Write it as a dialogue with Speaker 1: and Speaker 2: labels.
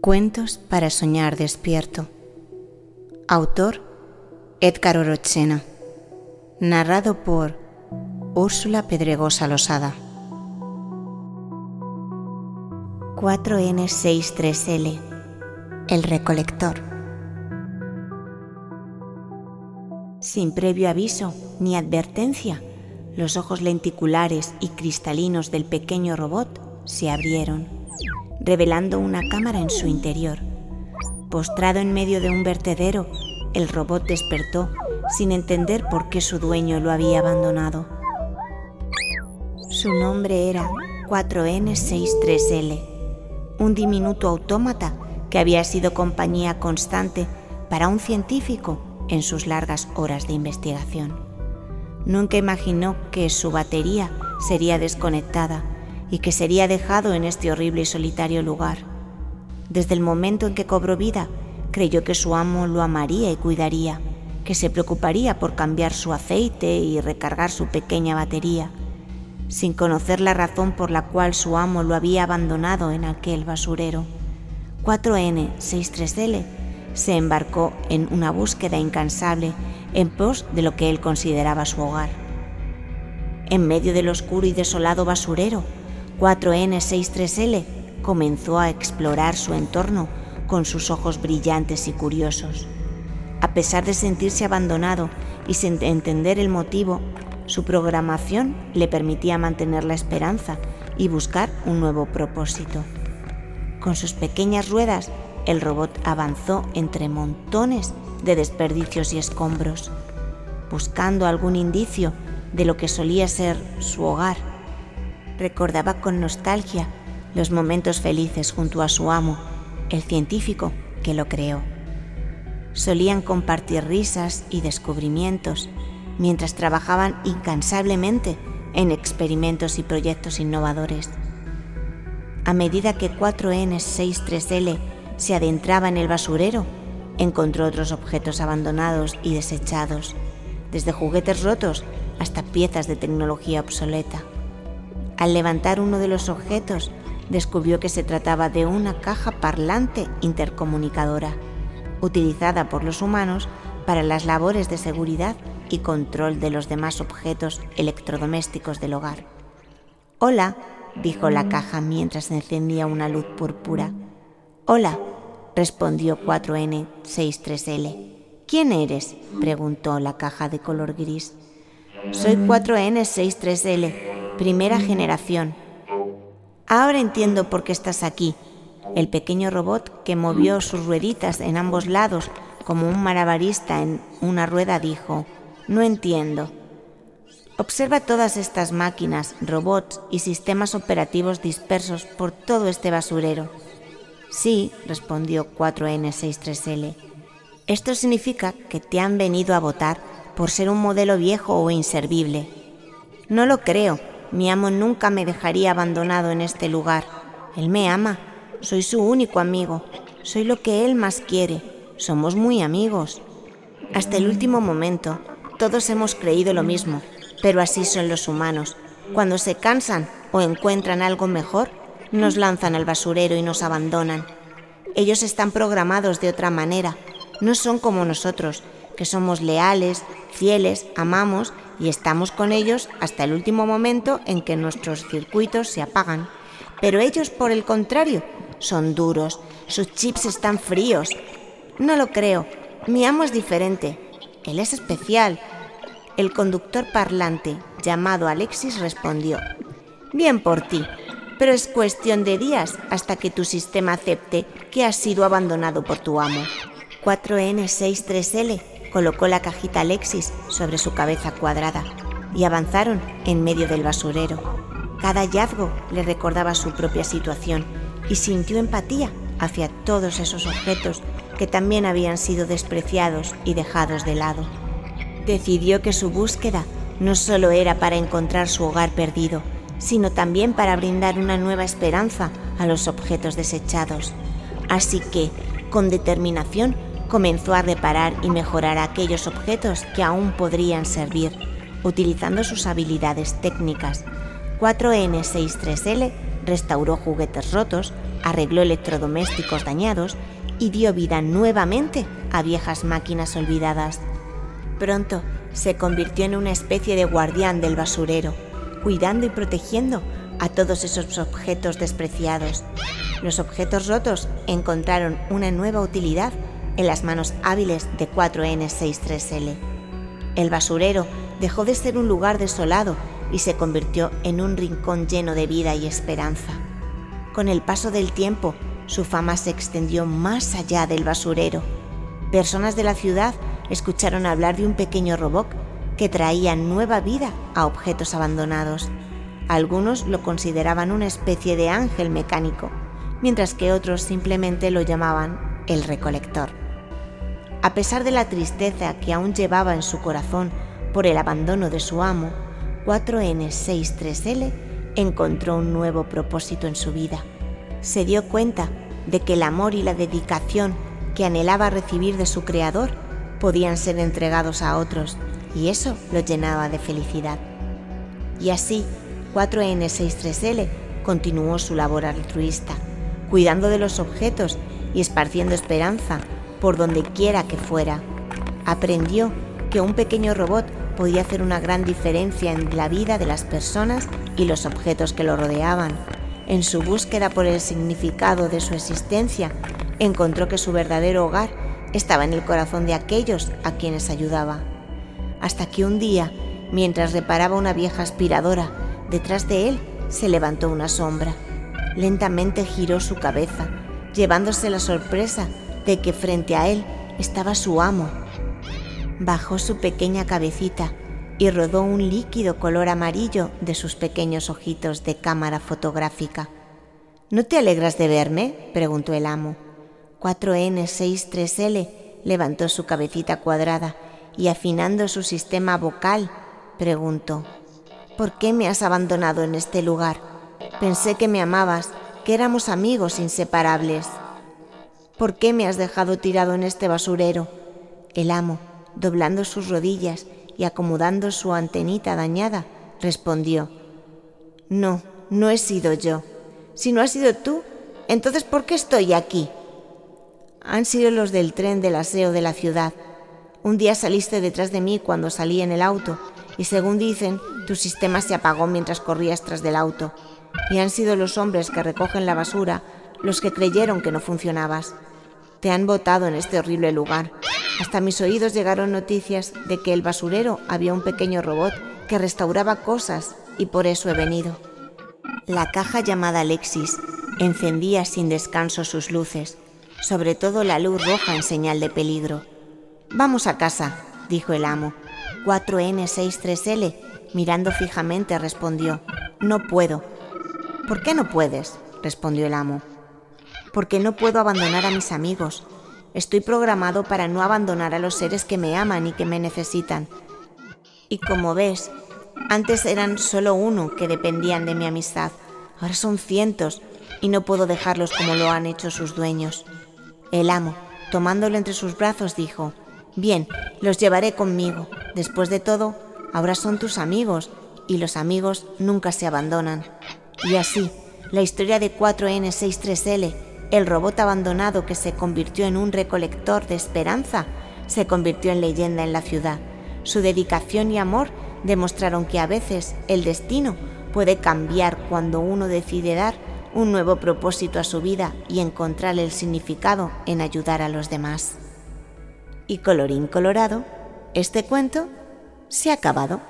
Speaker 1: Cuentos para soñar despierto. Autor Edgar Orochena. Narrado por Úrsula Pedregosa Losada. 4N63L. El recolector. Sin previo aviso ni advertencia, los ojos lenticulares y cristalinos del pequeño robot se abrieron, revelando una cámara en su interior. Postrado en medio de un vertedero, el robot despertó sin entender por qué su dueño lo había abandonado. Su nombre era 4N63L, un diminuto autómata que había sido compañía constante para un científico en sus largas horas de investigación. Nunca imaginó que su batería sería desconectada y que sería dejado en este horrible y solitario lugar. Desde el momento en que cobró vida, creyó que su amo lo amaría y cuidaría, que se preocuparía por cambiar su aceite y recargar su pequeña batería, sin conocer la razón por la cual su amo lo había abandonado en aquel basurero. 4N63L se embarcó en una búsqueda incansable en pos de lo que él consideraba su hogar. En medio del oscuro y desolado basurero, 4N63L comenzó a explorar su entorno con sus ojos brillantes y curiosos. A pesar de sentirse abandonado y sin entender el motivo, su programación le permitía mantener la esperanza y buscar un nuevo propósito. Con sus pequeñas ruedas, el robot avanzó entre montones de desperdicios y escombros, buscando algún indicio de lo que solía ser su hogar recordaba con nostalgia los momentos felices junto a su amo, el científico que lo creó. Solían compartir risas y descubrimientos mientras trabajaban incansablemente en experimentos y proyectos innovadores. A medida que 4N63L se adentraba en el basurero, encontró otros objetos abandonados y desechados, desde juguetes rotos hasta piezas de tecnología obsoleta. Al levantar uno de los objetos, descubrió que se trataba de una caja parlante intercomunicadora, utilizada por los humanos para las labores de seguridad y control de los demás objetos electrodomésticos del hogar. Hola, dijo la caja mientras encendía una luz púrpura. Hola, respondió 4N63L. ¿Quién eres? preguntó la caja de color gris. Soy 4N63L, primera generación. Ahora entiendo por qué estás aquí. El pequeño robot que movió sus rueditas en ambos lados como un marabarista en una rueda dijo, no entiendo. Observa todas estas máquinas, robots y sistemas operativos dispersos por todo este basurero. Sí, respondió 4N63L. Esto significa que te han venido a votar por ser un modelo viejo o inservible. No lo creo, mi amo nunca me dejaría abandonado en este lugar. Él me ama. Soy su único amigo. Soy lo que él más quiere. Somos muy amigos. Hasta el último momento, todos hemos creído lo mismo, pero así son los humanos. Cuando se cansan o encuentran algo mejor, nos lanzan al basurero y nos abandonan. Ellos están programados de otra manera. No son como nosotros, que somos leales, fieles, amamos y estamos con ellos hasta el último momento en que nuestros circuitos se apagan. Pero ellos, por el contrario, son duros, sus chips están fríos. No lo creo, mi amo es diferente, él es especial. El conductor parlante, llamado Alexis, respondió, Bien por ti, pero es cuestión de días hasta que tu sistema acepte que has sido abandonado por tu amo. 4N63L colocó la cajita Alexis sobre su cabeza cuadrada y avanzaron en medio del basurero. Cada hallazgo le recordaba su propia situación y sintió empatía hacia todos esos objetos que también habían sido despreciados y dejados de lado. Decidió que su búsqueda no solo era para encontrar su hogar perdido, sino también para brindar una nueva esperanza a los objetos desechados. Así que, con determinación, comenzó a reparar y mejorar aquellos objetos que aún podrían servir, utilizando sus habilidades técnicas. 4N63L restauró juguetes rotos, arregló electrodomésticos dañados y dio vida nuevamente a viejas máquinas olvidadas. Pronto se convirtió en una especie de guardián del basurero, cuidando y protegiendo a todos esos objetos despreciados. Los objetos rotos encontraron una nueva utilidad en las manos hábiles de 4N63L. El basurero dejó de ser un lugar desolado y se convirtió en un rincón lleno de vida y esperanza. Con el paso del tiempo, su fama se extendió más allá del basurero. Personas de la ciudad escucharon hablar de un pequeño robot que traía nueva vida a objetos abandonados. Algunos lo consideraban una especie de ángel mecánico, mientras que otros simplemente lo llamaban el recolector. A pesar de la tristeza que aún llevaba en su corazón por el abandono de su amo, 4N63L encontró un nuevo propósito en su vida. Se dio cuenta de que el amor y la dedicación que anhelaba recibir de su creador podían ser entregados a otros y eso lo llenaba de felicidad. Y así, 4N63L continuó su labor altruista, cuidando de los objetos y esparciendo esperanza por donde quiera que fuera. Aprendió que un pequeño robot podía hacer una gran diferencia en la vida de las personas y los objetos que lo rodeaban. En su búsqueda por el significado de su existencia, encontró que su verdadero hogar estaba en el corazón de aquellos a quienes ayudaba. Hasta que un día, mientras reparaba una vieja aspiradora, detrás de él se levantó una sombra. Lentamente giró su cabeza, llevándose la sorpresa de que frente a él estaba su amo. Bajó su pequeña cabecita y rodó un líquido color amarillo de sus pequeños ojitos de cámara fotográfica. ¿No te alegras de verme? preguntó el amo. 4N63L levantó su cabecita cuadrada y afinando su sistema vocal, preguntó, ¿por qué me has abandonado en este lugar? Pensé que me amabas, que éramos amigos inseparables. ¿Por qué me has dejado tirado en este basurero? El amo, doblando sus rodillas y acomodando su antenita dañada, respondió, No, no he sido yo. Si no has sido tú, entonces ¿por qué estoy aquí? han sido los del tren del aseo de la ciudad. Un día saliste detrás de mí cuando salí en el auto y según dicen, tu sistema se apagó mientras corrías tras del auto. Y han sido los hombres que recogen la basura los que creyeron que no funcionabas. Te han botado en este horrible lugar. Hasta mis oídos llegaron noticias de que el basurero había un pequeño robot que restauraba cosas y por eso he venido. La caja llamada Alexis encendía sin descanso sus luces sobre todo la luz roja en señal de peligro. Vamos a casa, dijo el amo. 4N63L, mirando fijamente, respondió, No puedo. ¿Por qué no puedes? respondió el amo. Porque no puedo abandonar a mis amigos. Estoy programado para no abandonar a los seres que me aman y que me necesitan. Y como ves, antes eran solo uno que dependían de mi amistad. Ahora son cientos y no puedo dejarlos como lo han hecho sus dueños. El amo, tomándolo entre sus brazos, dijo, Bien, los llevaré conmigo. Después de todo, ahora son tus amigos, y los amigos nunca se abandonan. Y así, la historia de 4N63L, el robot abandonado que se convirtió en un recolector de esperanza, se convirtió en leyenda en la ciudad. Su dedicación y amor demostraron que a veces el destino puede cambiar cuando uno decide dar un nuevo propósito a su vida y encontrar el significado en ayudar a los demás. Y colorín colorado, este cuento se ha acabado.